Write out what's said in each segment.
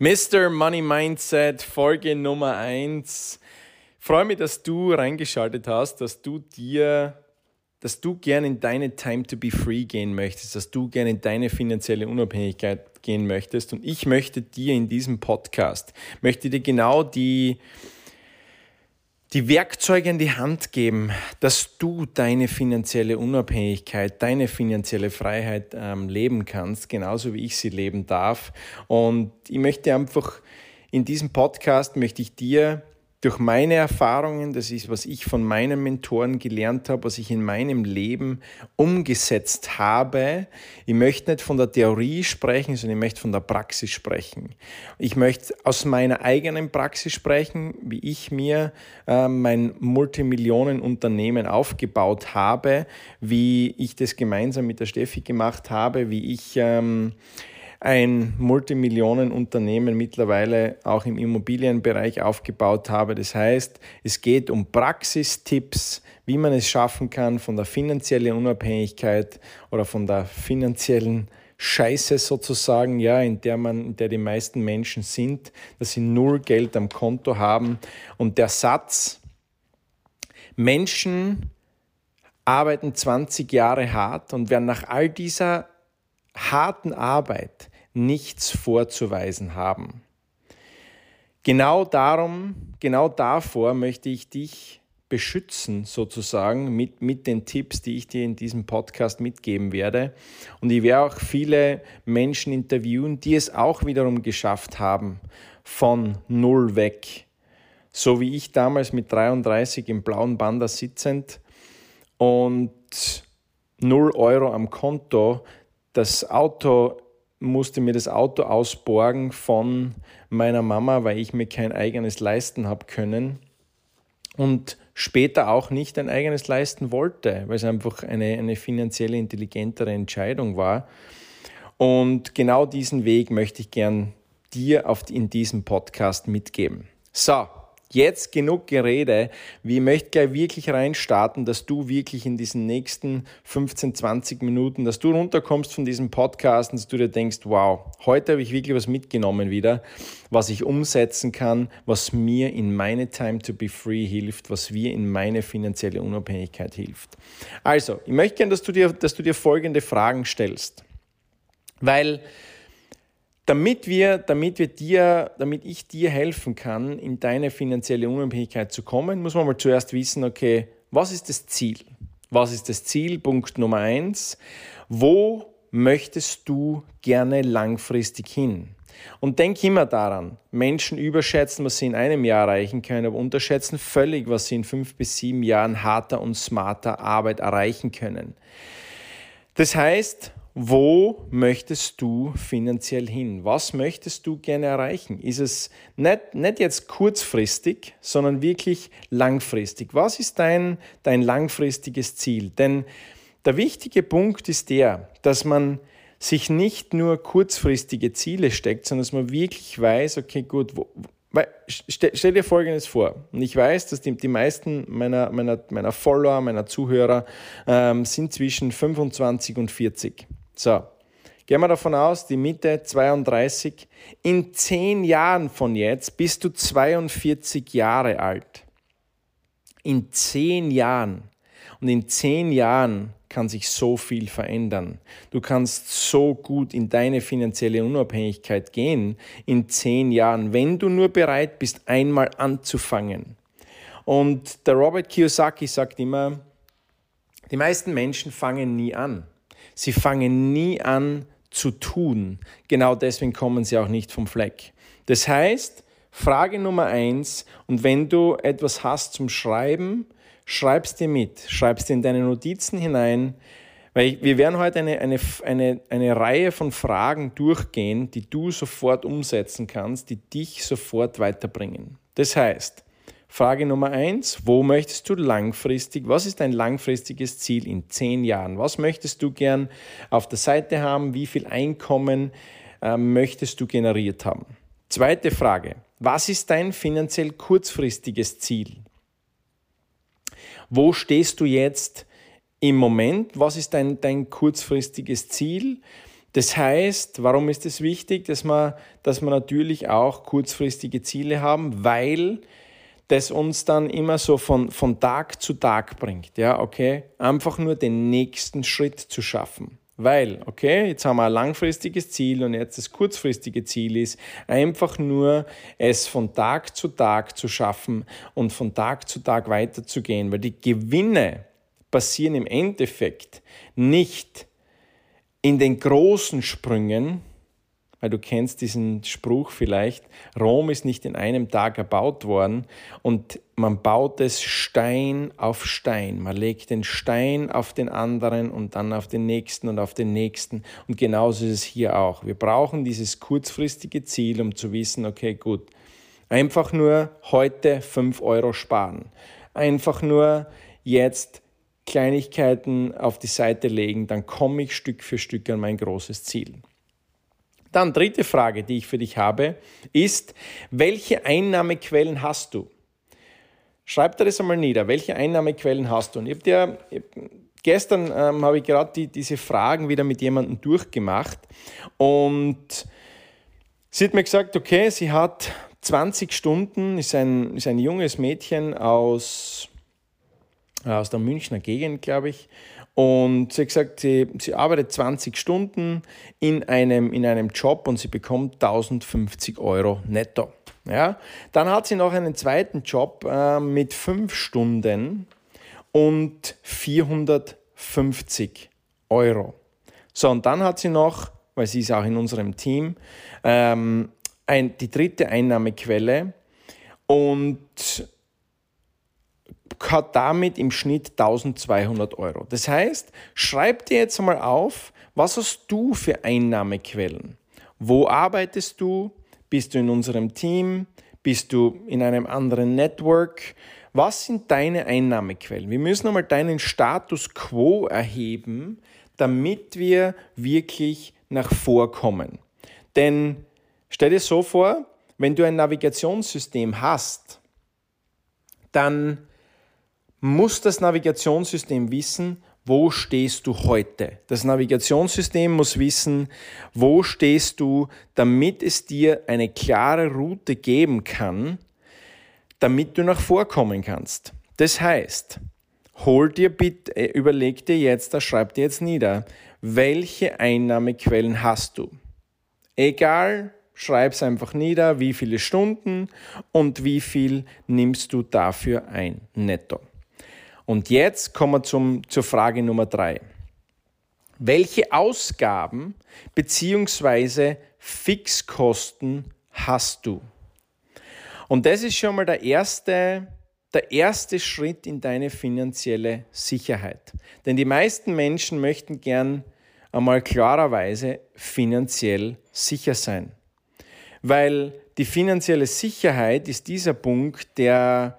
Mr. Money Mindset, Folge Nummer 1. Freue mich, dass du reingeschaltet hast, dass du dir, dass du gerne in deine Time to be free gehen möchtest, dass du gerne in deine finanzielle Unabhängigkeit gehen möchtest. Und ich möchte dir in diesem Podcast, möchte dir genau die, die Werkzeuge in die Hand geben, dass du deine finanzielle Unabhängigkeit, deine finanzielle Freiheit ähm, leben kannst, genauso wie ich sie leben darf. Und ich möchte einfach in diesem Podcast möchte ich dir durch meine Erfahrungen, das ist, was ich von meinen Mentoren gelernt habe, was ich in meinem Leben umgesetzt habe. Ich möchte nicht von der Theorie sprechen, sondern ich möchte von der Praxis sprechen. Ich möchte aus meiner eigenen Praxis sprechen, wie ich mir äh, mein Multimillionenunternehmen aufgebaut habe, wie ich das gemeinsam mit der Steffi gemacht habe, wie ich ähm, ein Multimillionenunternehmen mittlerweile auch im Immobilienbereich aufgebaut habe. Das heißt, es geht um Praxistipps, wie man es schaffen kann, von der finanziellen Unabhängigkeit oder von der finanziellen Scheiße sozusagen, ja, in der man, in der die meisten Menschen sind, dass sie null Geld am Konto haben. Und der Satz, Menschen arbeiten 20 Jahre hart und werden nach all dieser harten Arbeit nichts vorzuweisen haben. Genau darum, genau davor möchte ich dich beschützen, sozusagen, mit, mit den Tipps, die ich dir in diesem Podcast mitgeben werde. Und ich werde auch viele Menschen interviewen, die es auch wiederum geschafft haben, von null weg. So wie ich damals mit 33 im blauen Banda sitzend und null Euro am Konto das Auto musste mir das Auto ausborgen von meiner Mama, weil ich mir kein eigenes leisten habe können und später auch nicht ein eigenes leisten wollte, weil es einfach eine, eine finanziell intelligentere Entscheidung war. Und genau diesen Weg möchte ich gern dir auf, in diesem Podcast mitgeben. So, Jetzt genug Gerede. Ich möchte gleich wirklich reinstarten, dass du wirklich in diesen nächsten 15, 20 Minuten, dass du runterkommst von diesem Podcast und dass du dir denkst, wow, heute habe ich wirklich was mitgenommen wieder, was ich umsetzen kann, was mir in meine Time to be free hilft, was mir in meine finanzielle Unabhängigkeit hilft. Also, ich möchte gerne, dass du dir, dass du dir folgende Fragen stellst. Weil damit wir, damit wir dir, damit ich dir helfen kann, in deine finanzielle Unabhängigkeit zu kommen, muss man mal zuerst wissen, okay, was ist das Ziel? Was ist das Ziel? Punkt Nummer eins. Wo möchtest du gerne langfristig hin? Und denk immer daran, Menschen überschätzen, was sie in einem Jahr erreichen können, aber unterschätzen völlig, was sie in fünf bis sieben Jahren harter und smarter Arbeit erreichen können. Das heißt, wo möchtest du finanziell hin? Was möchtest du gerne erreichen? Ist es nicht, nicht jetzt kurzfristig, sondern wirklich langfristig? Was ist dein, dein langfristiges Ziel? Denn der wichtige Punkt ist der, dass man sich nicht nur kurzfristige Ziele steckt, sondern dass man wirklich weiß, okay, gut, wo, stell, dir Folgendes vor. Und ich weiß, dass die, die meisten meiner, meiner, meiner Follower, meiner Zuhörer ähm, sind zwischen 25 und 40. So, gehen wir davon aus, die Mitte 32. In zehn Jahren von jetzt bist du 42 Jahre alt. In zehn Jahren. Und in zehn Jahren kann sich so viel verändern. Du kannst so gut in deine finanzielle Unabhängigkeit gehen in zehn Jahren, wenn du nur bereit bist, einmal anzufangen. Und der Robert Kiyosaki sagt immer, die meisten Menschen fangen nie an. Sie fangen nie an zu tun. Genau deswegen kommen sie auch nicht vom Fleck. Das heißt, Frage Nummer eins, und wenn du etwas hast zum Schreiben, schreib's dir mit, schreib's dir in deine Notizen hinein, weil wir werden heute eine, eine, eine, eine Reihe von Fragen durchgehen, die du sofort umsetzen kannst, die dich sofort weiterbringen. Das heißt, Frage Nummer eins, wo möchtest du langfristig, was ist dein langfristiges Ziel in zehn Jahren? Was möchtest du gern auf der Seite haben? Wie viel Einkommen äh, möchtest du generiert haben? Zweite Frage, was ist dein finanziell kurzfristiges Ziel? Wo stehst du jetzt im Moment? Was ist dein, dein kurzfristiges Ziel? Das heißt, warum ist es wichtig, dass wir, dass wir natürlich auch kurzfristige Ziele haben, weil das uns dann immer so von, von Tag zu Tag bringt. Ja, okay? Einfach nur den nächsten Schritt zu schaffen. Weil, okay, jetzt haben wir ein langfristiges Ziel und jetzt das kurzfristige Ziel ist, einfach nur es von Tag zu Tag zu schaffen und von Tag zu Tag weiterzugehen, weil die Gewinne passieren im Endeffekt nicht in den großen Sprüngen, weil du kennst diesen Spruch vielleicht, Rom ist nicht in einem Tag erbaut worden und man baut es Stein auf Stein. Man legt den Stein auf den anderen und dann auf den nächsten und auf den nächsten. Und genauso ist es hier auch. Wir brauchen dieses kurzfristige Ziel, um zu wissen, okay, gut, einfach nur heute 5 Euro sparen. Einfach nur jetzt Kleinigkeiten auf die Seite legen, dann komme ich Stück für Stück an mein großes Ziel. Dann dritte Frage, die ich für dich habe, ist, welche Einnahmequellen hast du? Schreib dir das einmal nieder. Welche Einnahmequellen hast du? Und ich habe dir gestern ähm, habe ich gerade die, diese Fragen wieder mit jemandem durchgemacht und sie hat mir gesagt, okay, sie hat 20 Stunden, ist ein, ist ein junges Mädchen aus, aus der Münchner Gegend, glaube ich, und sie hat gesagt, sie, sie arbeitet 20 Stunden in einem, in einem Job und sie bekommt 1050 Euro netto. Ja? Dann hat sie noch einen zweiten Job äh, mit 5 Stunden und 450 Euro. So, und dann hat sie noch, weil sie ist auch in unserem Team, ähm, ein, die dritte Einnahmequelle und hat damit im Schnitt 1200 Euro. Das heißt, schreib dir jetzt einmal auf, was hast du für Einnahmequellen? Wo arbeitest du? Bist du in unserem Team? Bist du in einem anderen Network? Was sind deine Einnahmequellen? Wir müssen einmal deinen Status quo erheben, damit wir wirklich nach vorkommen. Denn stell dir so vor, wenn du ein Navigationssystem hast, dann muss das Navigationssystem wissen, wo stehst du heute. Das Navigationssystem muss wissen, wo stehst du, damit es dir eine klare Route geben kann, damit du nach vorkommen kannst. Das heißt, hol dir bitte, äh, überleg dir jetzt, das schreib dir jetzt nieder, welche Einnahmequellen hast du? Egal, schreib es einfach nieder, wie viele Stunden und wie viel nimmst du dafür ein netto. Und jetzt kommen wir zum, zur Frage Nummer drei. Welche Ausgaben bzw. Fixkosten hast du? Und das ist schon mal der erste, der erste Schritt in deine finanzielle Sicherheit. Denn die meisten Menschen möchten gern einmal klarerweise finanziell sicher sein. Weil die finanzielle Sicherheit ist dieser Punkt, der,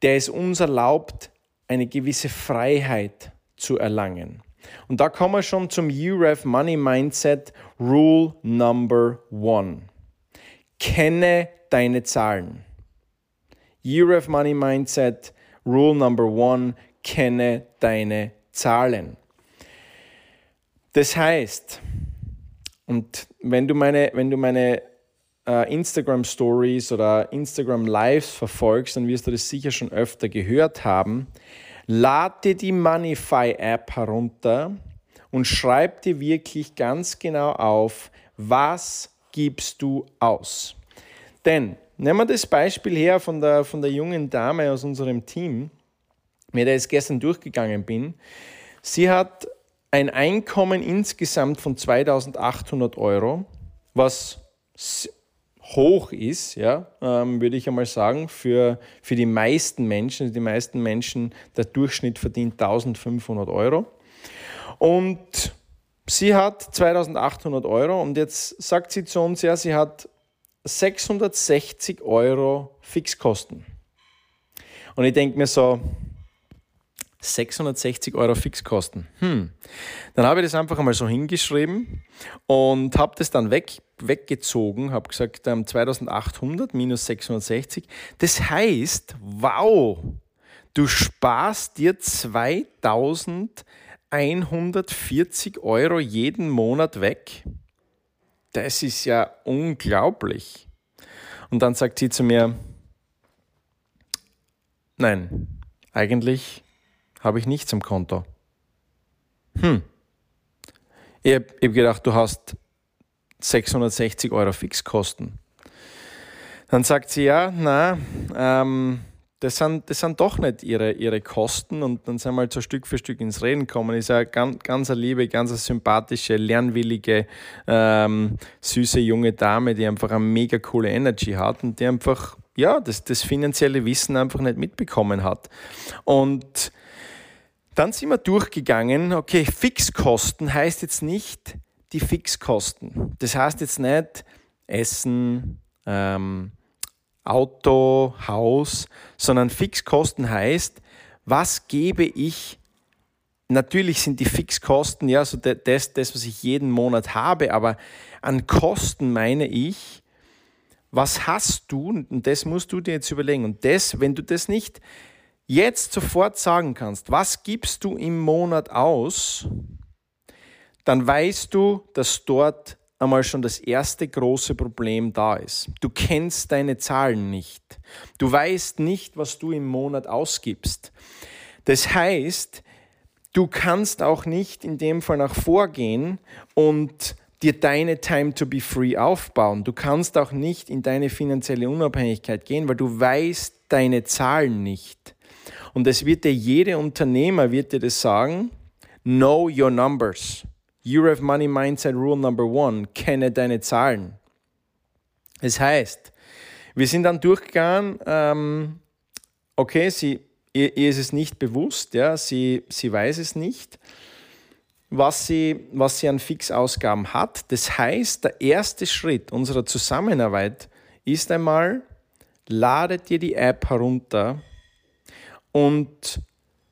der es uns erlaubt, eine gewisse Freiheit zu erlangen. Und da kommen wir schon zum UREF Money Mindset Rule Number One. Kenne deine Zahlen. UREF Money Mindset Rule Number One. Kenne deine Zahlen. Das heißt, und wenn du meine, wenn du meine Instagram Stories oder Instagram Lives verfolgst, dann wirst du das sicher schon öfter gehört haben. Lad dir die Moneyfy App herunter und schreib dir wirklich ganz genau auf, was gibst du aus. Denn nehmen wir das Beispiel her von der, von der jungen Dame aus unserem Team, mit der ich gestern durchgegangen bin. Sie hat ein Einkommen insgesamt von 2800 Euro, was hoch ist, ja, ähm, würde ich einmal sagen, für, für die meisten Menschen. Die meisten Menschen, der Durchschnitt verdient 1500 Euro. Und sie hat 2800 Euro und jetzt sagt sie zu uns, ja, sie hat 660 Euro Fixkosten. Und ich denke mir so, 660 Euro Fixkosten. Hm. Dann habe ich das einfach einmal so hingeschrieben und habe das dann weg, weggezogen, habe gesagt, ähm, 2800 minus 660. Das heißt, wow, du sparst dir 2100 140 Euro jeden Monat weg. Das ist ja unglaublich. Und dann sagt sie zu mir, nein, eigentlich habe ich nichts im Konto. Hm. Ich habe hab gedacht, du hast 660 Euro Fixkosten. Dann sagt sie, ja, na, ähm, das sind, das sind doch nicht ihre, ihre Kosten und dann sind wir halt so Stück für Stück ins Reden kommen. Ist ja ganz, ganz eine liebe, ganz eine sympathische, lernwillige, ähm, süße junge Dame, die einfach eine mega coole Energy hat und die einfach, ja, das, das finanzielle Wissen einfach nicht mitbekommen hat. Und dann sind wir durchgegangen, okay, Fixkosten heißt jetzt nicht die Fixkosten. Das heißt jetzt nicht Essen, ähm, Auto, Haus, sondern Fixkosten heißt, was gebe ich Natürlich sind die Fixkosten ja so das, das, was ich jeden Monat habe, aber an Kosten meine ich, was hast du, und das musst du dir jetzt überlegen. Und das, wenn du das nicht jetzt sofort sagen kannst, was gibst du im Monat aus, dann weißt du, dass dort einmal schon das erste große Problem da ist. Du kennst deine Zahlen nicht. Du weißt nicht, was du im Monat ausgibst. Das heißt, du kannst auch nicht in dem Fall nach vorgehen und dir deine Time to be free aufbauen. Du kannst auch nicht in deine finanzielle Unabhängigkeit gehen, weil du weißt deine Zahlen nicht. Und es wird dir jeder Unternehmer wird dir das sagen, know your numbers. You have Money Mindset Rule Number One. Kenne deine Zahlen. Es heißt, wir sind dann durchgegangen, ähm, okay, sie, ihr, ihr, ist es nicht bewusst, ja, sie, sie weiß es nicht, was sie, was sie an Fixausgaben hat. Das heißt, der erste Schritt unserer Zusammenarbeit ist einmal, lade dir die App herunter und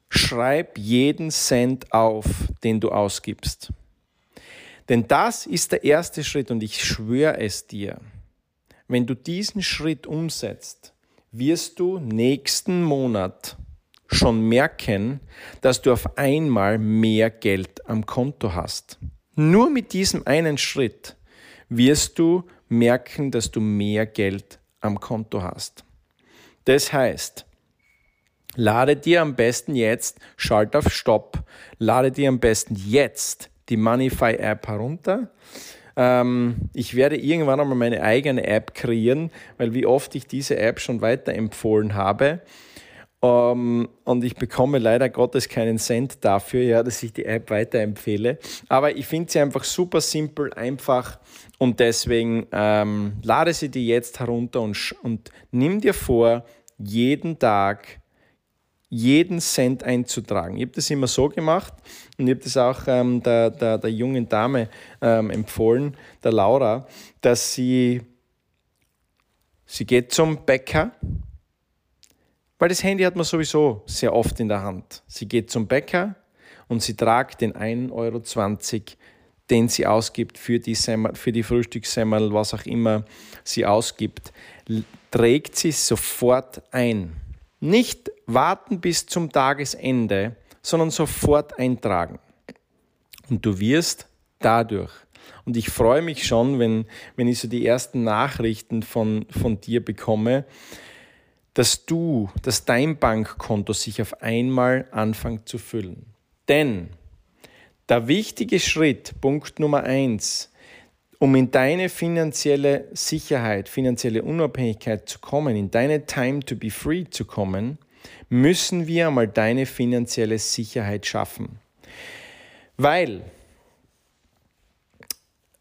schreib jeden Cent auf, den du ausgibst. Denn das ist der erste Schritt und ich schwöre es dir, wenn du diesen Schritt umsetzt, wirst du nächsten Monat schon merken, dass du auf einmal mehr Geld am Konto hast. Nur mit diesem einen Schritt wirst du merken, dass du mehr Geld am Konto hast. Das heißt, lade dir am besten jetzt, schalt auf Stopp, lade dir am besten jetzt die Moneyfy-App herunter. Ähm, ich werde irgendwann einmal meine eigene App kreieren, weil wie oft ich diese App schon weiterempfohlen habe. Ähm, und ich bekomme leider Gottes keinen Cent dafür, ja, dass ich die App weiterempfehle. Aber ich finde sie einfach super simpel, einfach und deswegen ähm, lade sie dir jetzt herunter und, und nimm dir vor, jeden Tag jeden Cent einzutragen. Ich habe das immer so gemacht und ich habe das auch ähm, der, der, der jungen Dame ähm, empfohlen, der Laura, dass sie, sie geht zum Bäcker, weil das Handy hat man sowieso sehr oft in der Hand. Sie geht zum Bäcker und sie tragt den 1,20 Euro, den sie ausgibt für die, Semmel, für die Frühstückssemmel, was auch immer sie ausgibt, trägt sie sofort ein. Nicht warten bis zum Tagesende, sondern sofort eintragen. Und du wirst dadurch, und ich freue mich schon, wenn, wenn ich so die ersten Nachrichten von, von dir bekomme, dass du, dass dein Bankkonto sich auf einmal anfängt zu füllen. Denn der wichtige Schritt, Punkt Nummer eins, um in deine finanzielle Sicherheit, finanzielle Unabhängigkeit zu kommen, in deine Time to be free zu kommen, müssen wir einmal deine finanzielle Sicherheit schaffen. Weil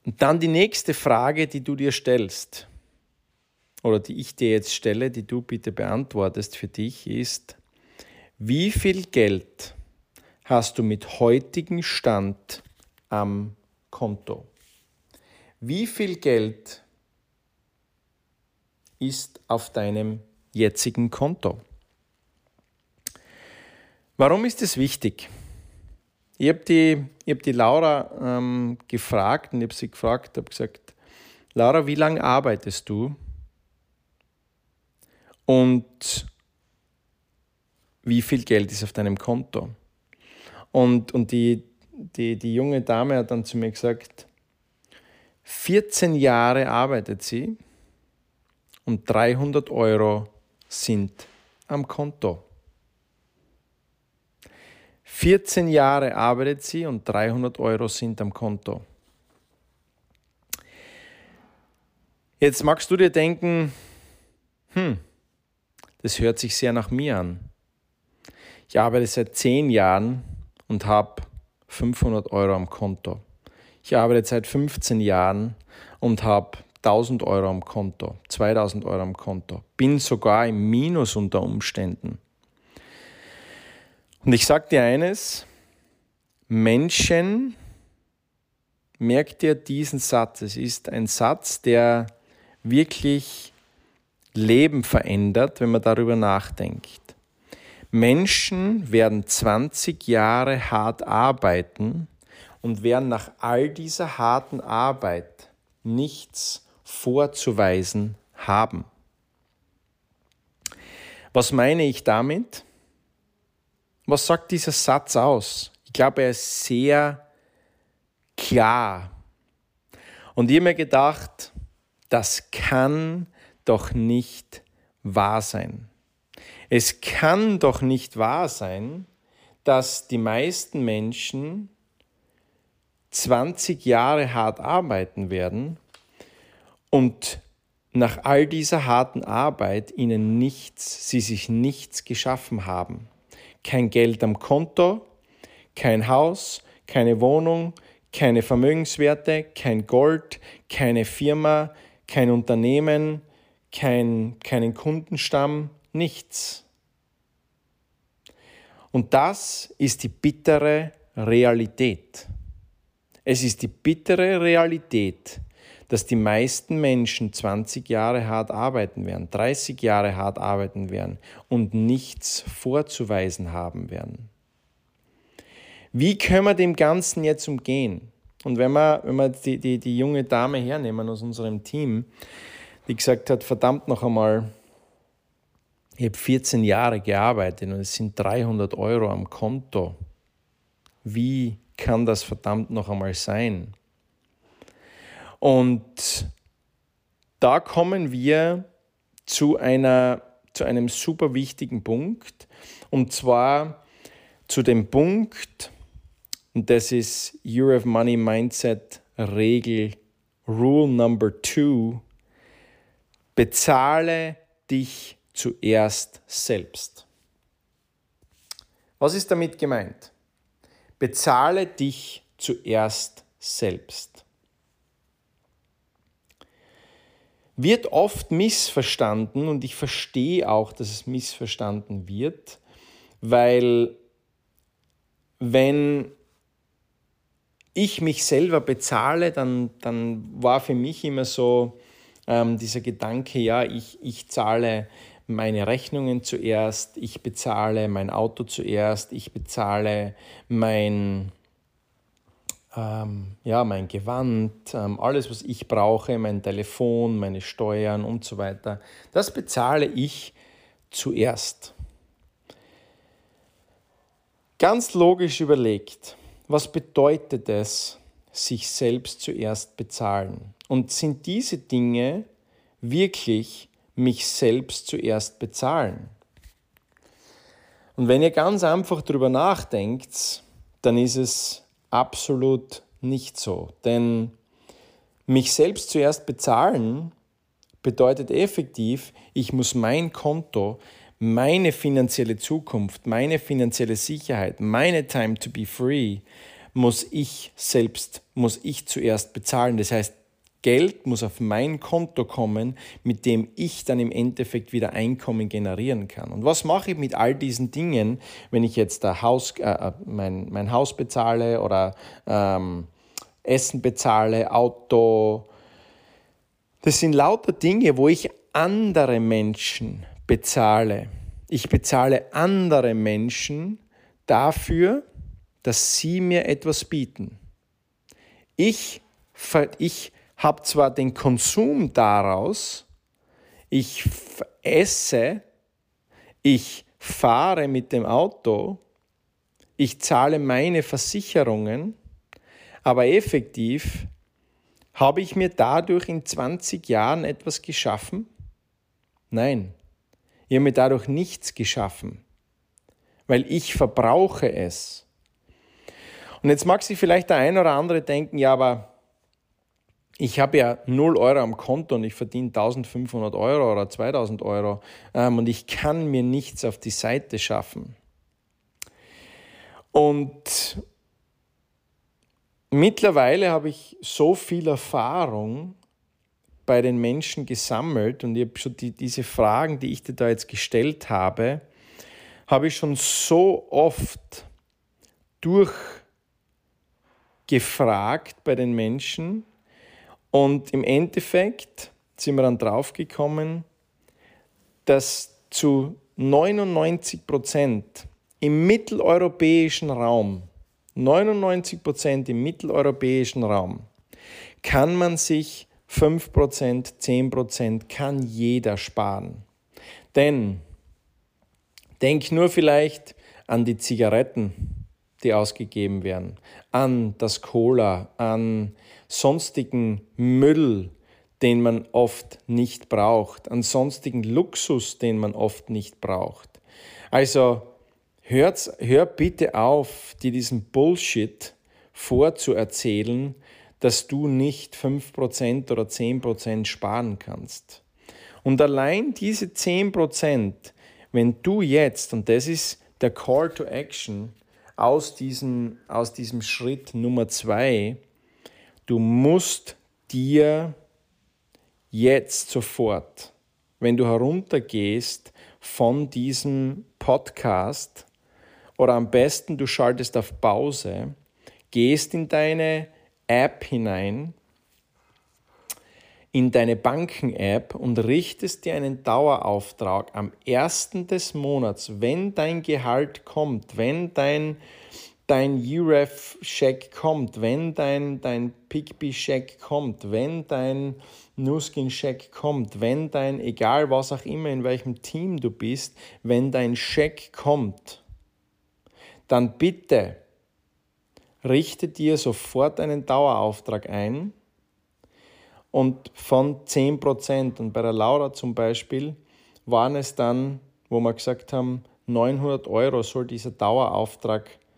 dann die nächste Frage, die du dir stellst, oder die ich dir jetzt stelle, die du bitte beantwortest für dich, ist, wie viel Geld hast du mit heutigem Stand am Konto? Wie viel Geld ist auf deinem jetzigen Konto? Warum ist es wichtig? Ich habe die, hab die Laura ähm, gefragt und ich habe sie gefragt, habe gesagt, Laura, wie lange arbeitest du? Und wie viel Geld ist auf deinem Konto? Und, und die, die, die junge Dame hat dann zu mir gesagt, 14 Jahre arbeitet sie und 300 Euro sind am Konto. 14 Jahre arbeitet sie und 300 Euro sind am Konto. Jetzt magst du dir denken, hm, das hört sich sehr nach mir an. Ich arbeite seit 10 Jahren und habe 500 Euro am Konto. Ich arbeite seit 15 Jahren und habe 1000 Euro am Konto, 2000 Euro am Konto, bin sogar im Minus unter Umständen. Und ich sage dir eines, Menschen, merkt dir diesen Satz, es ist ein Satz, der wirklich Leben verändert, wenn man darüber nachdenkt. Menschen werden 20 Jahre hart arbeiten und werden nach all dieser harten Arbeit nichts vorzuweisen haben. Was meine ich damit? Was sagt dieser Satz aus? Ich glaube, er ist sehr klar. Und ich habe mir gedacht, das kann doch nicht wahr sein. Es kann doch nicht wahr sein, dass die meisten Menschen 20 Jahre hart arbeiten werden und nach all dieser harten Arbeit ihnen nichts, sie sich nichts geschaffen haben kein Geld am Konto, kein Haus, keine Wohnung, keine Vermögenswerte, kein Gold, keine Firma, kein Unternehmen, kein, keinen Kundenstamm, nichts. Und das ist die bittere Realität. Es ist die bittere Realität, dass die meisten Menschen 20 Jahre hart arbeiten werden, 30 Jahre hart arbeiten werden und nichts vorzuweisen haben werden. Wie können wir dem Ganzen jetzt umgehen? Und wenn wir, wenn wir die, die, die junge Dame hernehmen aus unserem Team, die gesagt hat, verdammt noch einmal, ich habe 14 Jahre gearbeitet und es sind 300 Euro am Konto. Wie kann das verdammt noch einmal sein? Und da kommen wir zu, einer, zu einem super wichtigen Punkt, und zwar zu dem Punkt, und das ist Year of Money Mindset Regel, Rule Number Two, bezahle dich zuerst selbst. Was ist damit gemeint? Bezahle dich zuerst selbst. wird oft missverstanden und ich verstehe auch, dass es missverstanden wird, weil wenn ich mich selber bezahle, dann, dann war für mich immer so ähm, dieser Gedanke, ja, ich, ich zahle meine Rechnungen zuerst, ich bezahle mein Auto zuerst, ich bezahle mein, ähm, ja, mein Gewand, ähm, alles, was ich brauche, mein Telefon, meine Steuern und so weiter, das bezahle ich zuerst. Ganz logisch überlegt, was bedeutet es, sich selbst zuerst bezahlen? Und sind diese Dinge wirklich mich selbst zuerst bezahlen? Und wenn ihr ganz einfach darüber nachdenkt, dann ist es absolut nicht so. Denn mich selbst zuerst bezahlen bedeutet effektiv, ich muss mein Konto, meine finanzielle Zukunft, meine finanzielle Sicherheit, meine Time to be free, muss ich selbst, muss ich zuerst bezahlen. Das heißt, Geld muss auf mein Konto kommen, mit dem ich dann im Endeffekt wieder Einkommen generieren kann. Und was mache ich mit all diesen Dingen, wenn ich jetzt Haus, äh, äh, mein, mein Haus bezahle oder ähm, Essen bezahle, Auto? Das sind lauter Dinge, wo ich andere Menschen bezahle. Ich bezahle andere Menschen dafür, dass sie mir etwas bieten. Ich, ich habe zwar den Konsum daraus, ich esse, ich fahre mit dem Auto, ich zahle meine Versicherungen, aber effektiv habe ich mir dadurch in 20 Jahren etwas geschaffen? Nein, ich habe mir dadurch nichts geschaffen, weil ich verbrauche es. Und jetzt mag sich vielleicht der ein oder andere denken, ja, aber ich habe ja 0 Euro am Konto und ich verdiene 1500 Euro oder 2000 Euro ähm, und ich kann mir nichts auf die Seite schaffen. Und mittlerweile habe ich so viel Erfahrung bei den Menschen gesammelt und ich habe schon die, diese Fragen, die ich dir da jetzt gestellt habe, habe ich schon so oft durchgefragt bei den Menschen und im Endeffekt sind wir dann draufgekommen, dass zu 99 Prozent im mitteleuropäischen Raum, 99 Prozent im mitteleuropäischen Raum, kann man sich 5%, 10% kann jeder sparen. Denn denk nur vielleicht an die Zigaretten, die ausgegeben werden, an das Cola, an sonstigen Müll, den man oft nicht braucht, an sonstigen Luxus, den man oft nicht braucht. Also hört, hör bitte auf, dir diesen Bullshit vorzuerzählen, dass du nicht 5% oder 10% sparen kannst. Und allein diese 10%, wenn du jetzt, und das ist der Call to Action aus diesem, aus diesem Schritt Nummer 2, du musst dir jetzt sofort, wenn du heruntergehst von diesem Podcast, oder am besten du schaltest auf Pause, gehst in deine App hinein, in deine Banken-App und richtest dir einen Dauerauftrag am ersten des Monats, wenn dein Gehalt kommt, wenn dein, dein UREF-Scheck kommt, wenn dein, dein Pigby-Scheck kommt, wenn dein Nuskin-Scheck kommt, wenn dein, egal was auch immer, in welchem Team du bist, wenn dein Scheck kommt, dann bitte richte dir sofort einen Dauerauftrag ein und von 10%, und bei der Laura zum Beispiel, waren es dann, wo wir gesagt haben, 900 Euro soll dieser Dauerauftrag sein.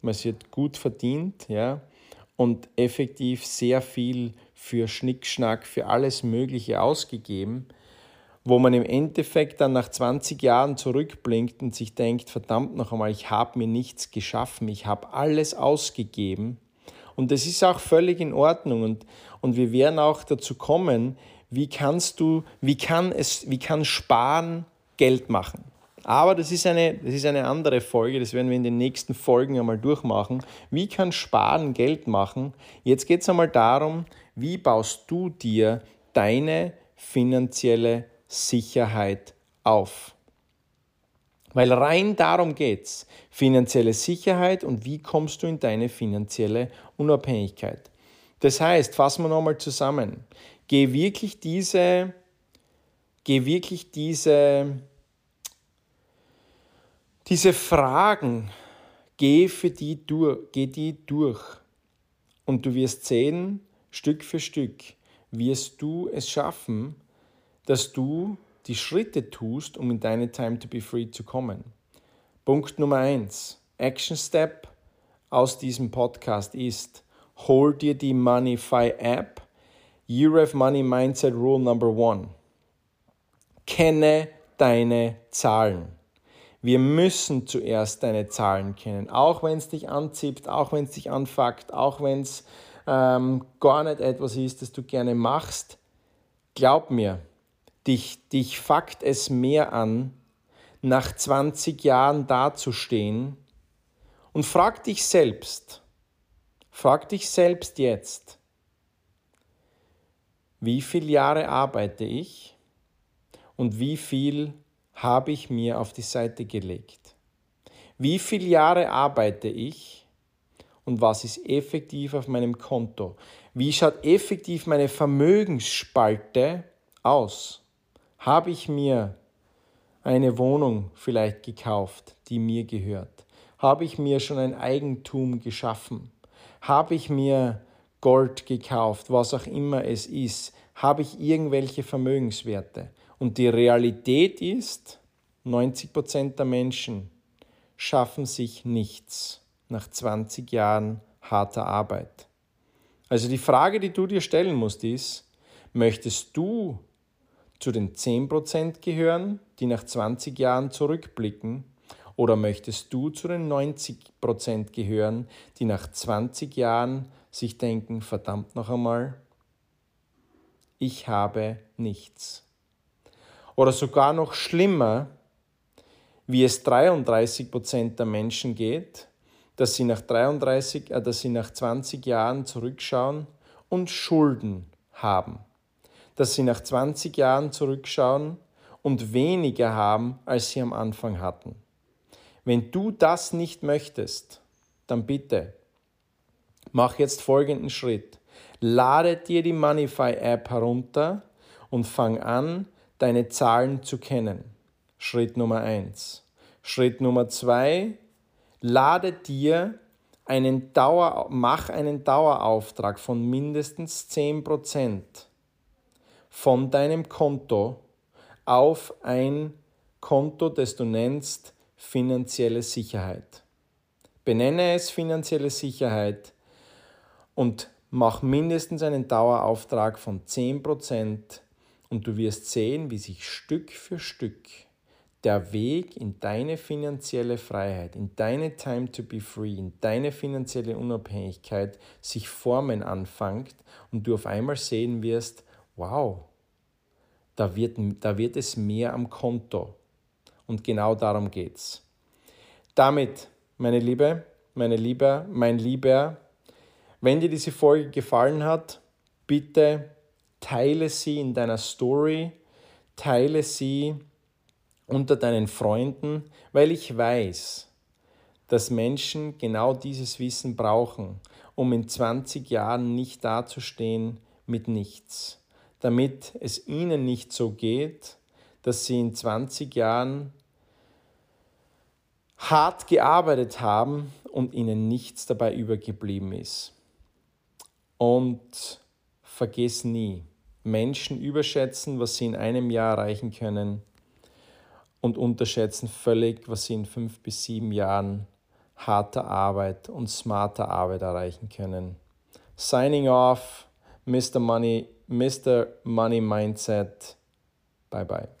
Man wird gut verdient ja, und effektiv sehr viel für Schnickschnack, für alles Mögliche ausgegeben wo man im Endeffekt dann nach 20 Jahren zurückblinkt und sich denkt, verdammt noch einmal, ich habe mir nichts geschaffen, ich habe alles ausgegeben. Und das ist auch völlig in Ordnung und, und wir werden auch dazu kommen, wie kannst du, wie kann es, wie kann Sparen Geld machen? Aber das ist, eine, das ist eine andere Folge, das werden wir in den nächsten Folgen einmal durchmachen. Wie kann Sparen Geld machen? Jetzt geht es einmal darum, wie baust du dir deine finanzielle Sicherheit auf. Weil rein darum geht es. Finanzielle Sicherheit und wie kommst du in deine finanzielle Unabhängigkeit. Das heißt, fassen wir nochmal zusammen. Geh wirklich diese, geh wirklich diese, diese Fragen, geh für die durch, geh die durch. Und du wirst sehen, Stück für Stück wirst du es schaffen, dass du die Schritte tust, um in deine Time to be free zu kommen. Punkt Nummer eins, Action Step aus diesem Podcast ist, hol dir die Moneyfy App, UREF Money Mindset Rule Number One. Kenne deine Zahlen. Wir müssen zuerst deine Zahlen kennen, auch wenn es dich anzieht, auch wenn es dich anfuckt, auch wenn es ähm, gar nicht etwas ist, das du gerne machst. Glaub mir, Dich, dich fuckt es mehr an, nach 20 Jahren dazustehen und frag dich selbst, frag dich selbst jetzt, wie viele Jahre arbeite ich und wie viel habe ich mir auf die Seite gelegt? Wie viele Jahre arbeite ich und was ist effektiv auf meinem Konto? Wie schaut effektiv meine Vermögensspalte aus? habe ich mir eine Wohnung vielleicht gekauft, die mir gehört? Habe ich mir schon ein Eigentum geschaffen? Habe ich mir Gold gekauft, was auch immer es ist? Habe ich irgendwelche Vermögenswerte? Und die Realität ist, 90 Prozent der Menschen schaffen sich nichts nach 20 Jahren harter Arbeit. Also die Frage, die du dir stellen musst, ist, möchtest du zu den 10% gehören, die nach 20 Jahren zurückblicken? Oder möchtest du zu den 90% gehören, die nach 20 Jahren sich denken, verdammt noch einmal, ich habe nichts? Oder sogar noch schlimmer, wie es 33% der Menschen geht, dass sie nach 33, äh, dass sie nach 20 Jahren zurückschauen und Schulden haben. Dass sie nach 20 Jahren zurückschauen und weniger haben, als sie am Anfang hatten. Wenn du das nicht möchtest, dann bitte mach jetzt folgenden Schritt. Lade dir die Moneyfy App herunter und fang an, deine Zahlen zu kennen. Schritt Nummer eins. Schritt Nummer zwei, lade dir einen Dauer, mach einen Dauerauftrag von mindestens 10% von deinem Konto auf ein Konto, das du nennst finanzielle Sicherheit. Benenne es finanzielle Sicherheit und mach mindestens einen Dauerauftrag von 10% und du wirst sehen, wie sich Stück für Stück der Weg in deine finanzielle Freiheit, in deine Time to be free, in deine finanzielle Unabhängigkeit sich formen anfängt und du auf einmal sehen wirst, wow, da wird, da wird es mehr am Konto. Und genau darum geht's. Damit, meine Liebe, meine Liebe, mein Lieber, wenn dir diese Folge gefallen hat, bitte teile sie in deiner Story, teile sie unter deinen Freunden, weil ich weiß, dass Menschen genau dieses Wissen brauchen, um in 20 Jahren nicht dazustehen mit nichts, damit es ihnen nicht so geht, dass sie in 20 Jahren hart gearbeitet haben und ihnen nichts dabei übergeblieben ist. Und vergiss nie, Menschen überschätzen, was sie in einem Jahr erreichen können und unterschätzen völlig, was sie in fünf bis sieben Jahren harter Arbeit und smarter Arbeit erreichen können. Signing off, Mr. Money, Mr. Money Mindset. Bye bye.